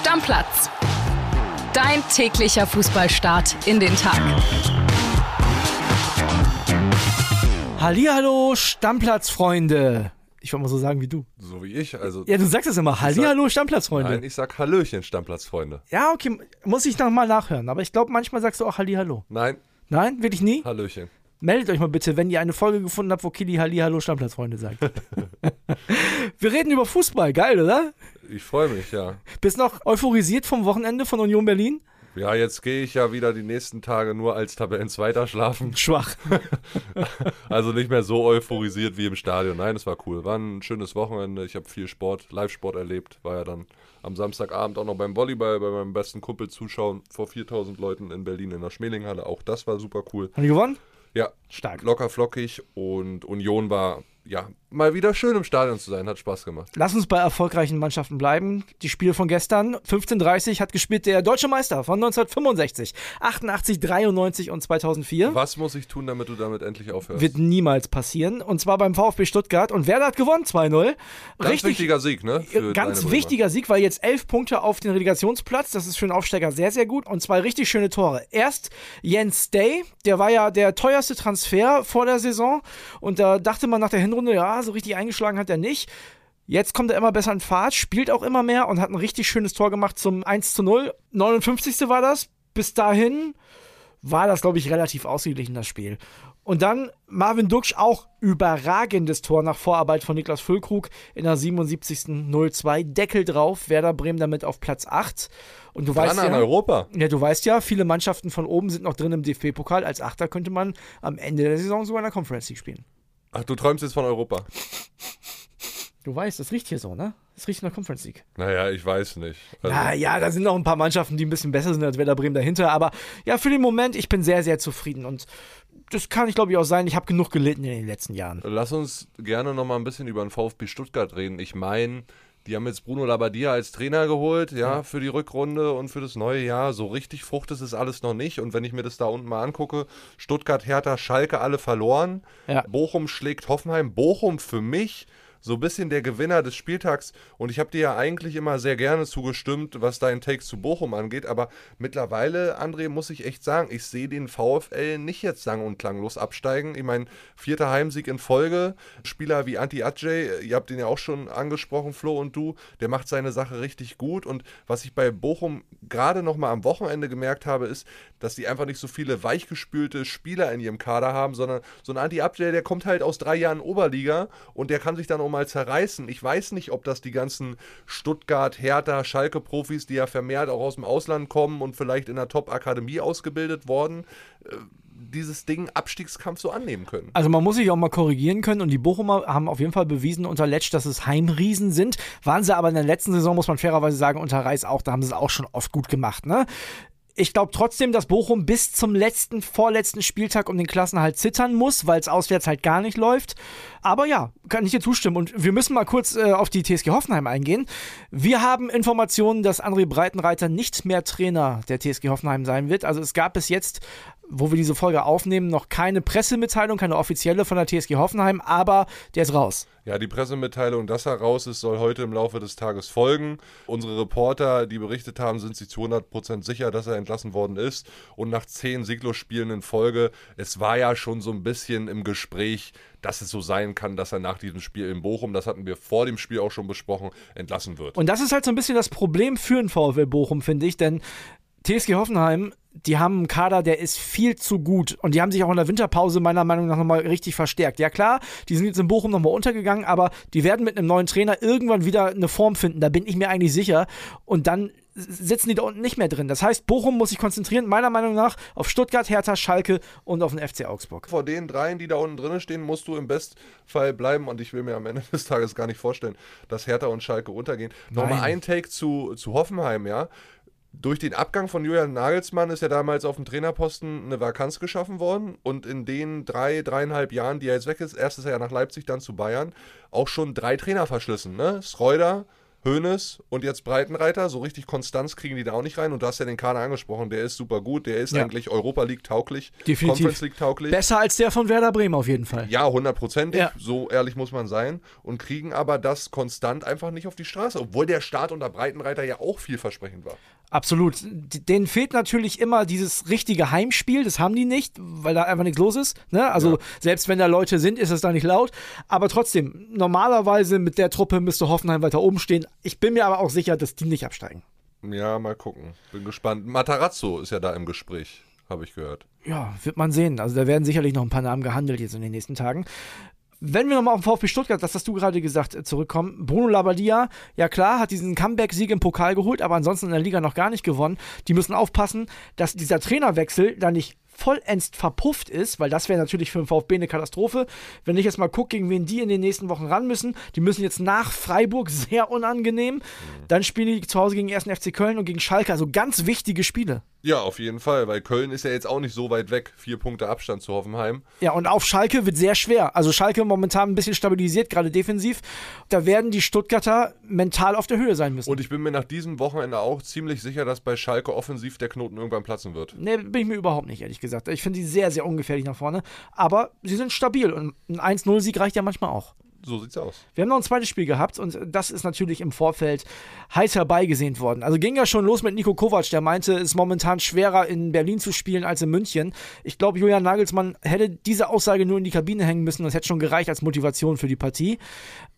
Stammplatz. Dein täglicher Fußballstart in den Tag. Hallihallo, Stammplatzfreunde. Ich wollte mal so sagen wie du. So wie ich, also. Ja, du sagst es immer. Hallihallo, Stammplatzfreunde. Nein, ich sag Hallöchen, Stammplatzfreunde. Ja, okay, muss ich noch mal nachhören. Aber ich glaube, manchmal sagst du auch Hallihallo. Nein, Nein, wirklich nie? Hallöchen. Meldet euch mal bitte, wenn ihr eine Folge gefunden habt, wo Kili Hallihallo, Stammplatzfreunde sagt. Wir reden über Fußball. Geil, oder? Ich freue mich, ja. Bist noch euphorisiert vom Wochenende von Union Berlin? Ja, jetzt gehe ich ja wieder die nächsten Tage nur als Tabellenzweiter schlafen. Schwach. Also nicht mehr so euphorisiert wie im Stadion. Nein, es war cool. War ein schönes Wochenende. Ich habe viel Sport, Live-Sport erlebt. War ja dann am Samstagabend auch noch beim Volleyball bei meinem besten Kumpel zuschauen vor 4000 Leuten in Berlin in der Schmelinghalle. Auch das war super cool. Haben die gewonnen? Ja, Stark. locker flockig und Union war ja mal wieder schön im Stadion zu sein. Hat Spaß gemacht. Lass uns bei erfolgreichen Mannschaften bleiben. Die Spiele von gestern. 15:30 hat gespielt der deutsche Meister von 1965, 88, 93 und 2004. Was muss ich tun, damit du damit endlich aufhörst? Wird niemals passieren. Und zwar beim VfB Stuttgart. Und Werder hat gewonnen, 2-0. Ganz wichtiger Sieg, ne? für Ganz wichtiger Sieg, weil jetzt elf Punkte auf den Relegationsplatz. Das ist für einen Aufsteiger sehr, sehr gut. Und zwei richtig schöne Tore. Erst Jens Day, der war ja der teuerste Transfer vor der Saison. Und da dachte man nach der Hinrunde, ja, so richtig eingeschlagen hat er nicht. Jetzt kommt er immer besser in Fahrt, spielt auch immer mehr und hat ein richtig schönes Tor gemacht zum 1 zu 0. 59. war das. Bis dahin war das, glaube ich, relativ ausgeglichen, das Spiel. Und dann Marvin Duksch auch überragendes Tor nach Vorarbeit von Niklas Füllkrug in der 77. 0-2. Deckel drauf, Werder Bremen damit auf Platz 8. Und du weißt Dran an ja, Europa. ja, du weißt ja, viele Mannschaften von oben sind noch drin im DFB-Pokal. Als Achter könnte man am Ende der Saison sogar in der Conference League spielen. Ach, du träumst jetzt von Europa. Du weißt, das riecht hier so, ne? Das riecht in der Conference League. Naja, ich weiß nicht. Also, Na ja, da sind noch ein paar Mannschaften, die ein bisschen besser sind als Werder Bremen dahinter. Aber ja, für den Moment, ich bin sehr, sehr zufrieden. Und das kann ich, glaube ich, auch sein. Ich habe genug gelitten in den letzten Jahren. Lass uns gerne noch mal ein bisschen über den VfB Stuttgart reden. Ich meine, die haben jetzt Bruno Labbadia als Trainer geholt, ja, für die Rückrunde und für das neue Jahr. So richtig fruchtet es alles noch nicht. Und wenn ich mir das da unten mal angucke, Stuttgart, Hertha, Schalke alle verloren. Ja. Bochum schlägt Hoffenheim. Bochum für mich so ein bisschen der Gewinner des Spieltags. Und ich habe dir ja eigentlich immer sehr gerne zugestimmt, was dein Take zu Bochum angeht. Aber mittlerweile, André, muss ich echt sagen, ich sehe den VfL nicht jetzt sang- und klanglos absteigen. Ich meine, vierter Heimsieg in Folge. Spieler wie Anti Adjei, ihr habt den ja auch schon angesprochen, Flo und du, der macht seine Sache richtig gut. Und was ich bei Bochum gerade noch mal am Wochenende gemerkt habe, ist, dass die einfach nicht so viele weichgespülte Spieler in ihrem Kader haben, sondern so ein Anti Adjei, der kommt halt aus drei Jahren Oberliga und der kann sich dann auch mal zerreißen. Ich weiß nicht, ob das die ganzen Stuttgart, Hertha, Schalke-Profis, die ja vermehrt auch aus dem Ausland kommen und vielleicht in der Top-Akademie ausgebildet worden, äh, dieses Ding Abstiegskampf so annehmen können. Also man muss sich auch mal korrigieren können und die Bochumer haben auf jeden Fall bewiesen unter Letsch, dass es Heimriesen sind. Waren sie aber in der letzten Saison, muss man fairerweise sagen, unter Reis auch, da haben sie es auch schon oft gut gemacht, ne? Ich glaube trotzdem, dass Bochum bis zum letzten, vorletzten Spieltag um den Klassenhalt zittern muss, weil es auswärts halt gar nicht läuft. Aber ja, kann ich dir zustimmen. Und wir müssen mal kurz äh, auf die TSG Hoffenheim eingehen. Wir haben Informationen, dass André Breitenreiter nicht mehr Trainer der TSG Hoffenheim sein wird. Also es gab bis jetzt, wo wir diese Folge aufnehmen, noch keine Pressemitteilung, keine offizielle von der TSG Hoffenheim, aber der ist raus. Ja, die Pressemitteilung, dass er raus ist, soll heute im Laufe des Tages folgen. Unsere Reporter, die berichtet haben, sind sich zu 100% sicher, dass er entlassen worden ist. Und nach zehn Sieglos-Spielen in Folge, es war ja schon so ein bisschen im Gespräch, dass es so sein kann, dass er nach diesem Spiel in Bochum, das hatten wir vor dem Spiel auch schon besprochen, entlassen wird. Und das ist halt so ein bisschen das Problem für den VfL Bochum, finde ich, denn TSG Hoffenheim, die haben einen Kader, der ist viel zu gut. Und die haben sich auch in der Winterpause meiner Meinung nach nochmal richtig verstärkt. Ja klar, die sind jetzt in Bochum nochmal untergegangen, aber die werden mit einem neuen Trainer irgendwann wieder eine Form finden. Da bin ich mir eigentlich sicher. Und dann sitzen die da unten nicht mehr drin. Das heißt, Bochum muss sich konzentrieren, meiner Meinung nach, auf Stuttgart, Hertha, Schalke und auf den FC Augsburg. Vor den dreien, die da unten drin stehen, musst du im Bestfall bleiben. Und ich will mir am Ende des Tages gar nicht vorstellen, dass Hertha und Schalke untergehen. Nochmal ein Take zu, zu Hoffenheim, ja. Durch den Abgang von Julian Nagelsmann ist ja damals auf dem Trainerposten eine Vakanz geschaffen worden. Und in den drei, dreieinhalb Jahren, die er jetzt weg ist, erst ist er ja nach Leipzig, dann zu Bayern, auch schon drei Trainer verschlissen. Ne? Schreuder, Hoeneß und jetzt Breitenreiter. So richtig Konstanz kriegen die da auch nicht rein. Und du hast ja den Kader angesprochen, der ist super gut. Der ist Ja. eigentlich Europa League tauglich, Definitiv. Conference League tauglich. Besser als der von Werder Bremen auf jeden Fall. Ja, hundertprozentig, Ja. so ehrlich muss man sein. Und kriegen aber das konstant einfach nicht auf die Straße. Obwohl der Start unter Breitenreiter ja auch vielversprechend war. Absolut. Denen fehlt natürlich immer dieses richtige Heimspiel. Das haben die nicht, weil da einfach nichts los ist. Ne? Also selbst wenn da Leute sind, ist es da nicht laut. Aber trotzdem, normalerweise mit der Truppe müsste Hoffenheim weiter oben stehen. Ich bin mir aber auch sicher, dass die nicht absteigen. Ja, mal gucken. Bin gespannt. Matarazzo ist ja da im Gespräch, habe ich gehört. Ja, wird man sehen. Also da werden sicherlich noch ein paar Namen gehandelt jetzt in den nächsten Tagen. Wenn wir nochmal auf den VfB Stuttgart, das hast du gerade gesagt, äh, zurückkommen. Bruno Labbadia, ja klar, hat diesen Comeback-Sieg im Pokal geholt, aber ansonsten in der Liga noch gar nicht gewonnen. Die müssen aufpassen, dass dieser Trainerwechsel da nicht vollends verpufft ist, weil das wäre natürlich für den VfB eine Katastrophe. Wenn ich jetzt mal gucke, gegen wen die in den nächsten Wochen ran müssen, die müssen jetzt nach Freiburg sehr unangenehm. Dann spielen die zu Hause gegen den 1. FC Köln und gegen Schalke, also ganz wichtige Spiele. Ja, auf jeden Fall, weil Köln ist ja jetzt auch nicht so weit weg. Vier Punkte Abstand zu Hoffenheim. Ja, und auf Schalke wird sehr schwer. Also Schalke momentan ein bisschen stabilisiert, gerade defensiv. Da werden die Stuttgarter mental auf der Höhe sein müssen. Und ich bin mir nach diesem Wochenende auch ziemlich sicher, dass bei Schalke offensiv der Knoten irgendwann platzen wird. Nee, bin ich mir überhaupt nicht, ehrlich gesagt. Ich finde sie sehr, sehr ungefährlich nach vorne. Aber sie sind stabil und ein 1-0-Sieg reicht ja manchmal auch. So sieht's aus. Wir haben noch ein zweites Spiel gehabt und das ist natürlich im Vorfeld heiß herbeigesehnt worden. Also ging ja schon los mit Nico Kovac, der meinte, es ist momentan schwerer in Berlin zu spielen als in München. Ich glaube, Julian Nagelsmann hätte diese Aussage nur in die Kabine hängen müssen. Das hätte schon gereicht als Motivation für die Partie.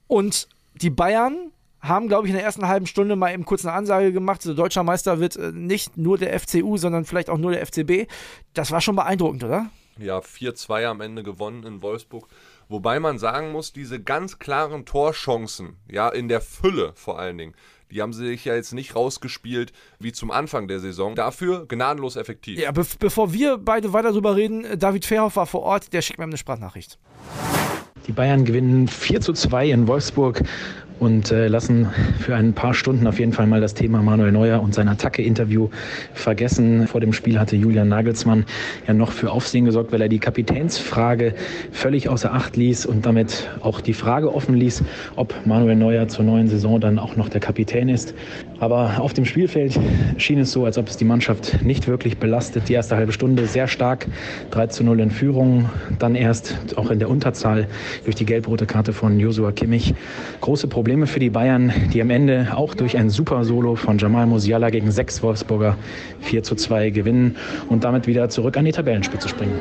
Und die Bayern haben, glaube ich, in der ersten halben Stunde mal eben kurz eine Ansage gemacht. So, deutscher Meister wird äh, nicht nur der FCU, sondern vielleicht auch nur der FCB. Das war schon beeindruckend, oder? Ja, 4-2 am Ende gewonnen in Wolfsburg. Wobei man sagen muss, diese ganz klaren Torchancen, ja, in der Fülle vor allen Dingen, die haben sich ja jetzt nicht rausgespielt wie zum Anfang der Saison. Dafür gnadenlos effektiv. Ja, be bevor wir beide weiter drüber reden, David Fairhoff war vor Ort, der schickt mir eine Sprachnachricht. Die Bayern gewinnen 4 zu 2 in Wolfsburg und äh, lassen für ein paar Stunden auf jeden Fall mal das Thema Manuel Neuer und sein Attacke-Interview vergessen. Vor dem Spiel hatte Julian Nagelsmann ja noch für Aufsehen gesorgt, weil er die Kapitänsfrage völlig außer Acht ließ und damit auch die Frage offen ließ, ob Manuel Neuer zur neuen Saison dann auch noch der Kapitän ist. Aber auf dem Spielfeld schien es so, als ob es die Mannschaft nicht wirklich belastet. Die erste halbe Stunde sehr stark, 3 zu 0 in Führung, dann erst auch in der Unterzahl durch die gelb-rote Karte von Joshua Kimmich. Große Probleme für die Bayern, die am Ende auch durch ein super Solo von Jamal Musiala gegen sechs Wolfsburger 4 zu 2 gewinnen und damit wieder zurück an die Tabellenspitze springen.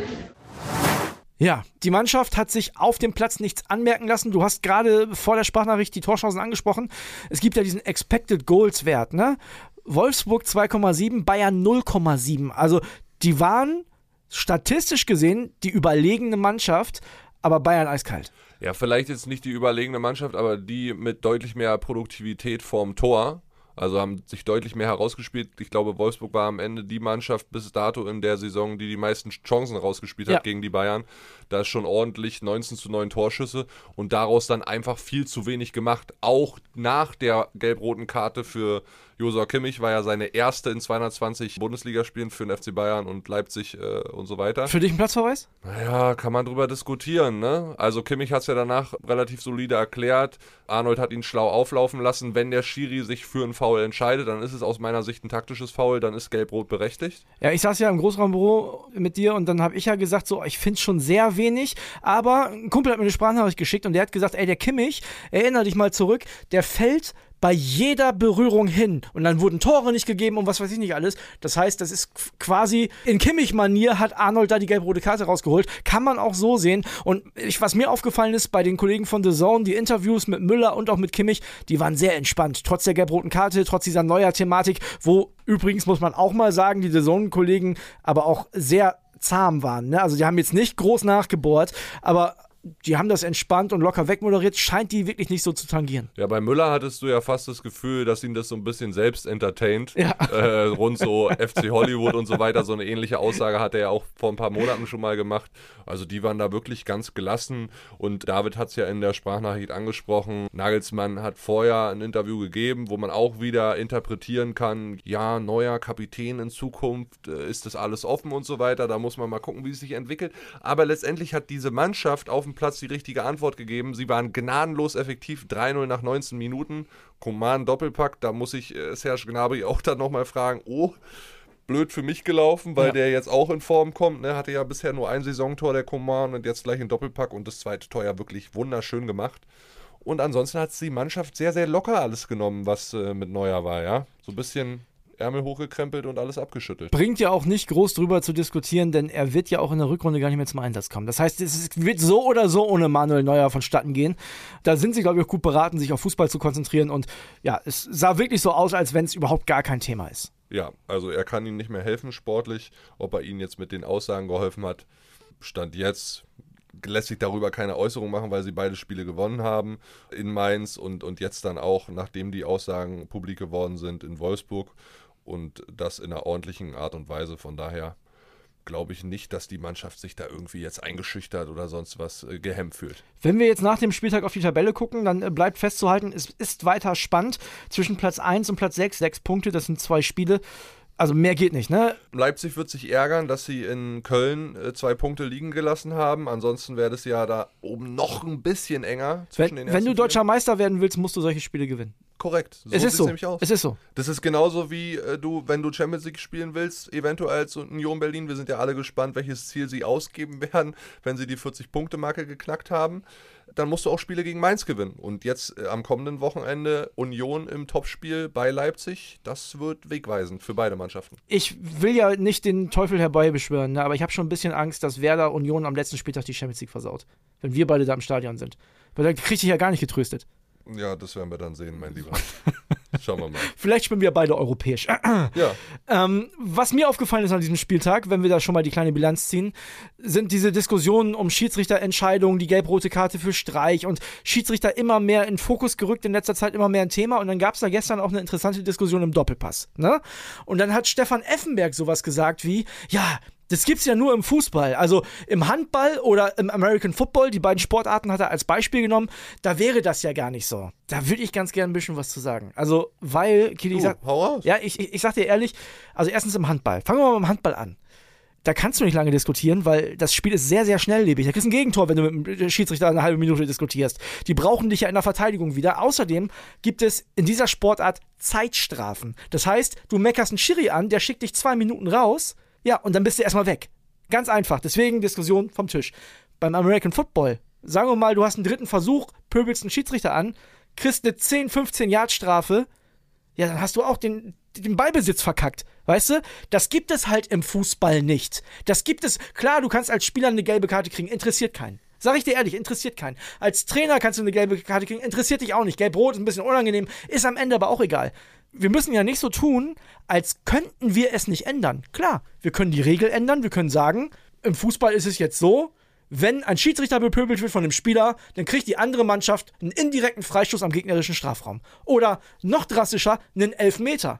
Ja, die Mannschaft hat sich auf dem Platz nichts anmerken lassen. Du hast gerade vor der Sprachnachricht die Torchancen angesprochen. Es gibt ja diesen Expected Goals Wert, ne? Wolfsburg 2,7, Bayern 0,7. Also die waren statistisch gesehen die überlegene Mannschaft, aber Bayern eiskalt. Ja, vielleicht jetzt nicht die überlegene Mannschaft, aber die mit deutlich mehr Produktivität vorm Tor. Also haben sich deutlich mehr herausgespielt. Ich glaube, Wolfsburg war am Ende die Mannschaft bis dato in der Saison, die die meisten Chancen rausgespielt hat Ja. gegen die Bayern. Da ist schon ordentlich 19 zu 9 Torschüsse und daraus dann einfach viel zu wenig gemacht. Auch nach der gelb-roten Karte für Josua Kimmich war ja seine erste in 220 Bundesligaspielen für den FC Bayern und Leipzig äh, und so weiter. Für dich ein Platzverweis? Naja, kann man drüber diskutieren, ne? Also Kimmich hat es ja danach relativ solide erklärt. Arnold hat ihn schlau auflaufen lassen. Wenn der Schiri sich für einen Foul entscheidet, dann ist es aus meiner Sicht ein taktisches Foul, dann ist Gelb-Rot berechtigt. Ja, ich saß ja im Großraumbüro mit dir und dann habe ich ja gesagt, so, ich finde es schon sehr wenig, aber ein Kumpel hat mir eine Sprachnachricht geschickt und der hat gesagt, ey, der Kimmich, erinnere dich mal zurück, der fällt bei jeder Berührung hin und dann wurden Tore nicht gegeben und was weiß ich nicht alles. Das heißt, das ist qu- quasi in Kimmich-Manier hat Arnold da die gelb-rote Karte rausgeholt. Kann man auch so sehen. Und ich, was mir aufgefallen ist bei den Kollegen von The Zone, die Interviews mit Müller und auch mit Kimmich, die waren sehr entspannt. Trotz der gelb-roten Karte, trotz dieser neuer Thematik, wo übrigens muss man auch mal sagen, die The Zone-Kollegen aber auch sehr zahm waren. Ne? Also die haben jetzt nicht groß nachgebohrt, aber die haben das entspannt und locker wegmoderiert, scheint die wirklich nicht so zu tangieren. Ja, bei Müller hattest du ja fast das Gefühl, dass ihn das so ein bisschen selbst entertaint. Ja. Äh, rund so FC Hollywood und so weiter. So eine ähnliche Aussage hat er ja auch vor ein paar Monaten schon mal gemacht. Also die waren da wirklich ganz gelassen. Und David hat es ja in der Sprachnachricht angesprochen. Nagelsmann hat vorher ein Interview gegeben, wo man auch wieder interpretieren kann, ja, neuer Kapitän in Zukunft, äh, ist das alles offen und so weiter. Da muss man mal gucken, wie es sich entwickelt. Aber letztendlich hat diese Mannschaft auf dem Platz die richtige Antwort gegeben. Sie waren gnadenlos effektiv, 3-0 nach 19 Minuten. Coman Doppelpack, da muss ich äh, Serge Gnabry auch dann nochmal fragen, oh, blöd für mich gelaufen, weil ja. der jetzt auch in Form kommt. Ne? Hatte ja bisher nur ein Saisontor, der Coman, und jetzt gleich ein Doppelpack und das zweite Tor ja wirklich wunderschön gemacht. Und ansonsten hat die Mannschaft sehr, sehr locker alles genommen, was äh, mit Neuer war, ja. So ein bisschen Ärmel hochgekrempelt und alles abgeschüttelt. Bringt ja auch nicht groß drüber zu diskutieren, denn er wird ja auch in der Rückrunde gar nicht mehr zum Einsatz kommen. Das heißt, es wird so oder so ohne Manuel Neuer vonstatten gehen. Da sind sie, glaube ich, auch gut beraten, sich auf Fußball zu konzentrieren. Und ja, es sah wirklich so aus, als wenn es überhaupt gar kein Thema ist. Ja, also er kann ihm nicht mehr helfen sportlich. Ob er ihnen jetzt mit den Aussagen geholfen hat, stand jetzt lässt sich darüber keine Äußerung machen, weil sie beide Spiele gewonnen haben in Mainz und, und jetzt dann auch, nachdem die Aussagen publik geworden sind, in Wolfsburg und das in einer ordentlichen Art und Weise. Von daher glaube ich nicht, dass die Mannschaft sich da irgendwie jetzt eingeschüchtert oder sonst was äh, gehemmt fühlt. Wenn wir jetzt nach dem Spieltag auf die Tabelle gucken, dann äh, bleibt festzuhalten, es ist weiter spannend zwischen Platz 1 und Platz 6. Sechs Punkte, das sind zwei Spiele. Also mehr geht nicht, ne? Leipzig wird sich ärgern, dass sie in Köln äh, zwei Punkte liegen gelassen haben. Ansonsten wäre das ja da oben noch ein bisschen enger zwischen wenn, den Wenn du deutscher Meister werden willst, musst du solche Spiele gewinnen. Korrekt. So es ist so. Nämlich aus. Es ist so. Das ist genauso wie äh, du, wenn du Champions League spielen willst, eventuell zu Union Berlin. Wir sind ja alle gespannt, welches Ziel sie ausgeben werden, wenn sie die 40-Punkte-Marke geknackt haben. Dann musst du auch Spiele gegen Mainz gewinnen. Und jetzt äh, am kommenden Wochenende Union im Topspiel bei Leipzig. Das wird wegweisend für beide Mannschaften. Ich will ja nicht den Teufel herbeibeschwören, ne, aber ich habe schon ein bisschen Angst, dass Werder Union am letzten Spieltag die Champions League versaut. Wenn wir beide da im Stadion sind. Weil da kriege ich ja gar nicht getröstet. Ja, das werden wir dann sehen, mein Lieber. Schauen wir mal. Vielleicht spielen wir beide europäisch. ja. Ähm, was mir aufgefallen ist an diesem Spieltag, wenn wir da schon mal die kleine Bilanz ziehen, sind diese Diskussionen um Schiedsrichterentscheidungen, die gelb-rote Karte für Streich und Schiedsrichter immer mehr in Fokus gerückt, in letzter Zeit immer mehr ein Thema. Und dann gab es da gestern auch eine interessante Diskussion im Doppelpass. Ne? Und dann hat Stefan Effenberg sowas gesagt wie, ja, das gibt's ja nur im Fußball. Also im Handball oder im American Football, die beiden Sportarten hat er als Beispiel genommen, da wäre das ja gar nicht so. Da würde ich ganz gerne ein bisschen was zu sagen. Also, weil, Kili, sagt, hau ja, ich, ich, ich sag dir ehrlich, also erstens im Handball. Fangen wir mal mit dem Handball an da kannst du nicht lange diskutieren, weil das Spiel ist sehr, sehr schnelllebig. Da kriegst du ein Gegentor, wenn du mit dem Schiedsrichter eine halbe Minute diskutierst. Die brauchen dich ja in der Verteidigung wieder. Außerdem gibt es in dieser Sportart Zeitstrafen. Das heißt, du meckerst einen Schiri an, der schickt dich zwei Minuten raus ja, und dann bist du erstmal weg. Ganz einfach. Deswegen Diskussion vom Tisch. Beim American Football, sagen wir mal, du hast einen dritten Versuch, pöbelst einen Schiedsrichter an, kriegst eine 10, 15 Yard Strafe, ja, dann hast du auch den, den Ballbesitz verkackt. Weißt du? Das gibt es halt im Fußball nicht. Das gibt es, klar, du kannst als Spieler eine gelbe Karte kriegen, interessiert keinen. Sag ich dir ehrlich, interessiert keinen. Als Trainer kannst du eine gelbe Karte kriegen, interessiert dich auch nicht. Gelb-Rot ist ein bisschen unangenehm, ist am Ende aber auch egal wir müssen ja nicht so tun, als könnten wir es nicht ändern. Klar, wir können die Regel ändern, wir können sagen, im Fußball ist es jetzt so, wenn ein Schiedsrichter bepöbelt wird von einem Spieler, dann kriegt die andere Mannschaft einen indirekten Freistoß am gegnerischen Strafraum. Oder noch drastischer, einen Elfmeter.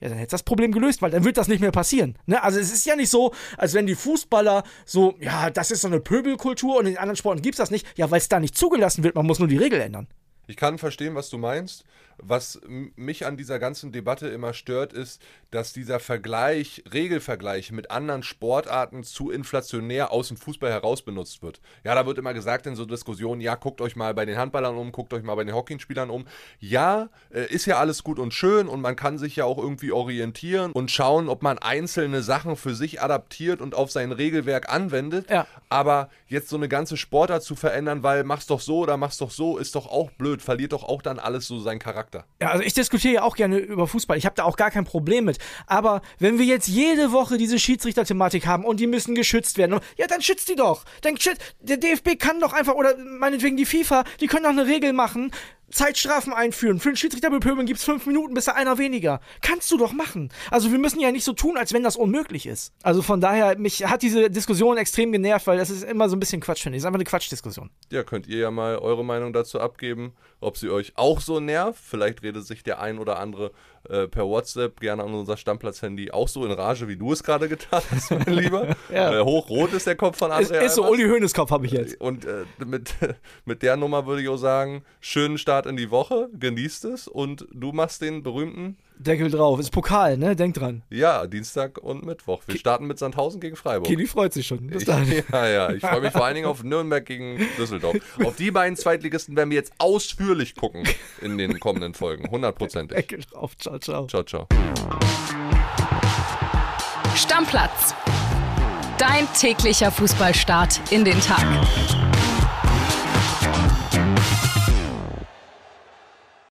Ja, dann hätte das Problem gelöst, weil dann wird das nicht mehr passieren. Ne? Also es ist ja nicht so, als wenn die Fußballer so, ja, das ist so eine Pöbelkultur und in anderen Sporten gibt es das nicht. Ja, weil es da nicht zugelassen wird, man muss nur die Regel ändern. Ich kann verstehen, was du meinst. Was mich an dieser ganzen Debatte immer stört, ist, dass dieser Vergleich, Regelvergleich mit anderen Sportarten zu inflationär aus dem Fußball heraus benutzt wird. Ja, da wird immer gesagt in so Diskussionen, ja, guckt euch mal bei den Handballern um, guckt euch mal bei den Hockeyspielern um. Ja, äh, ist ja alles gut und schön und man kann sich ja auch irgendwie orientieren und schauen, ob man einzelne Sachen für sich adaptiert und auf sein Regelwerk anwendet. Ja. Aber jetzt so eine ganze Sportart zu verändern, weil mach's doch so oder mach's doch so, ist doch auch blöd, verliert doch auch dann alles so seinen Charakter. Charakter. Ja, also ich diskutiere ja auch gerne über Fußball. Ich habe da auch gar kein Problem mit. Aber wenn wir jetzt jede Woche diese Schiedsrichter-Thematik haben und die müssen geschützt werden, ja, dann schützt die doch. Dann schützt, der DFB kann doch einfach, oder meinetwegen die FIFA, die können doch eine Regel machen. Zeitstrafen einführen. Für den Schiedsrichter bepöbeln gibt es fünf Minuten, bis er einer weniger. Kannst du doch machen. Also wir müssen ja nicht so tun, als wenn das unmöglich ist. Also von daher, mich hat diese Diskussion extrem genervt, weil das ist immer so ein bisschen Quatsch, finde ich. Das ist einfach eine Quatschdiskussion. Ja, könnt ihr ja mal eure Meinung dazu abgeben ob sie euch auch so nervt. Vielleicht redet sich der ein oder andere äh, per WhatsApp gerne an unser Stammplatz-Handy auch so in Rage, wie du es gerade getan hast, mein Lieber. ja. äh, hochrot ist der Kopf von André. Ist, ist so, Uli Hoeneß Kopf habe ich jetzt. Und äh, mit, mit der Nummer würde ich auch sagen, schönen Start in die Woche, genießt es und du machst den berühmten Deckel drauf. Ist Pokal, ne? Denk dran. Ja, Dienstag und Mittwoch. Wir starten mit Sandhausen gegen Freiburg. Kili freut sich schon. Bis dann. Ja, ja. Ich freue mich vor allen Dingen auf Nürnberg gegen Düsseldorf. Auf die beiden Zweitligisten werden wir jetzt ausführlich gucken in den kommenden Folgen. Hundertprozentig. Deckel drauf. Ciao, ciao. Ciao, ciao. Stammplatz. Dein täglicher Fußballstart in den Tag.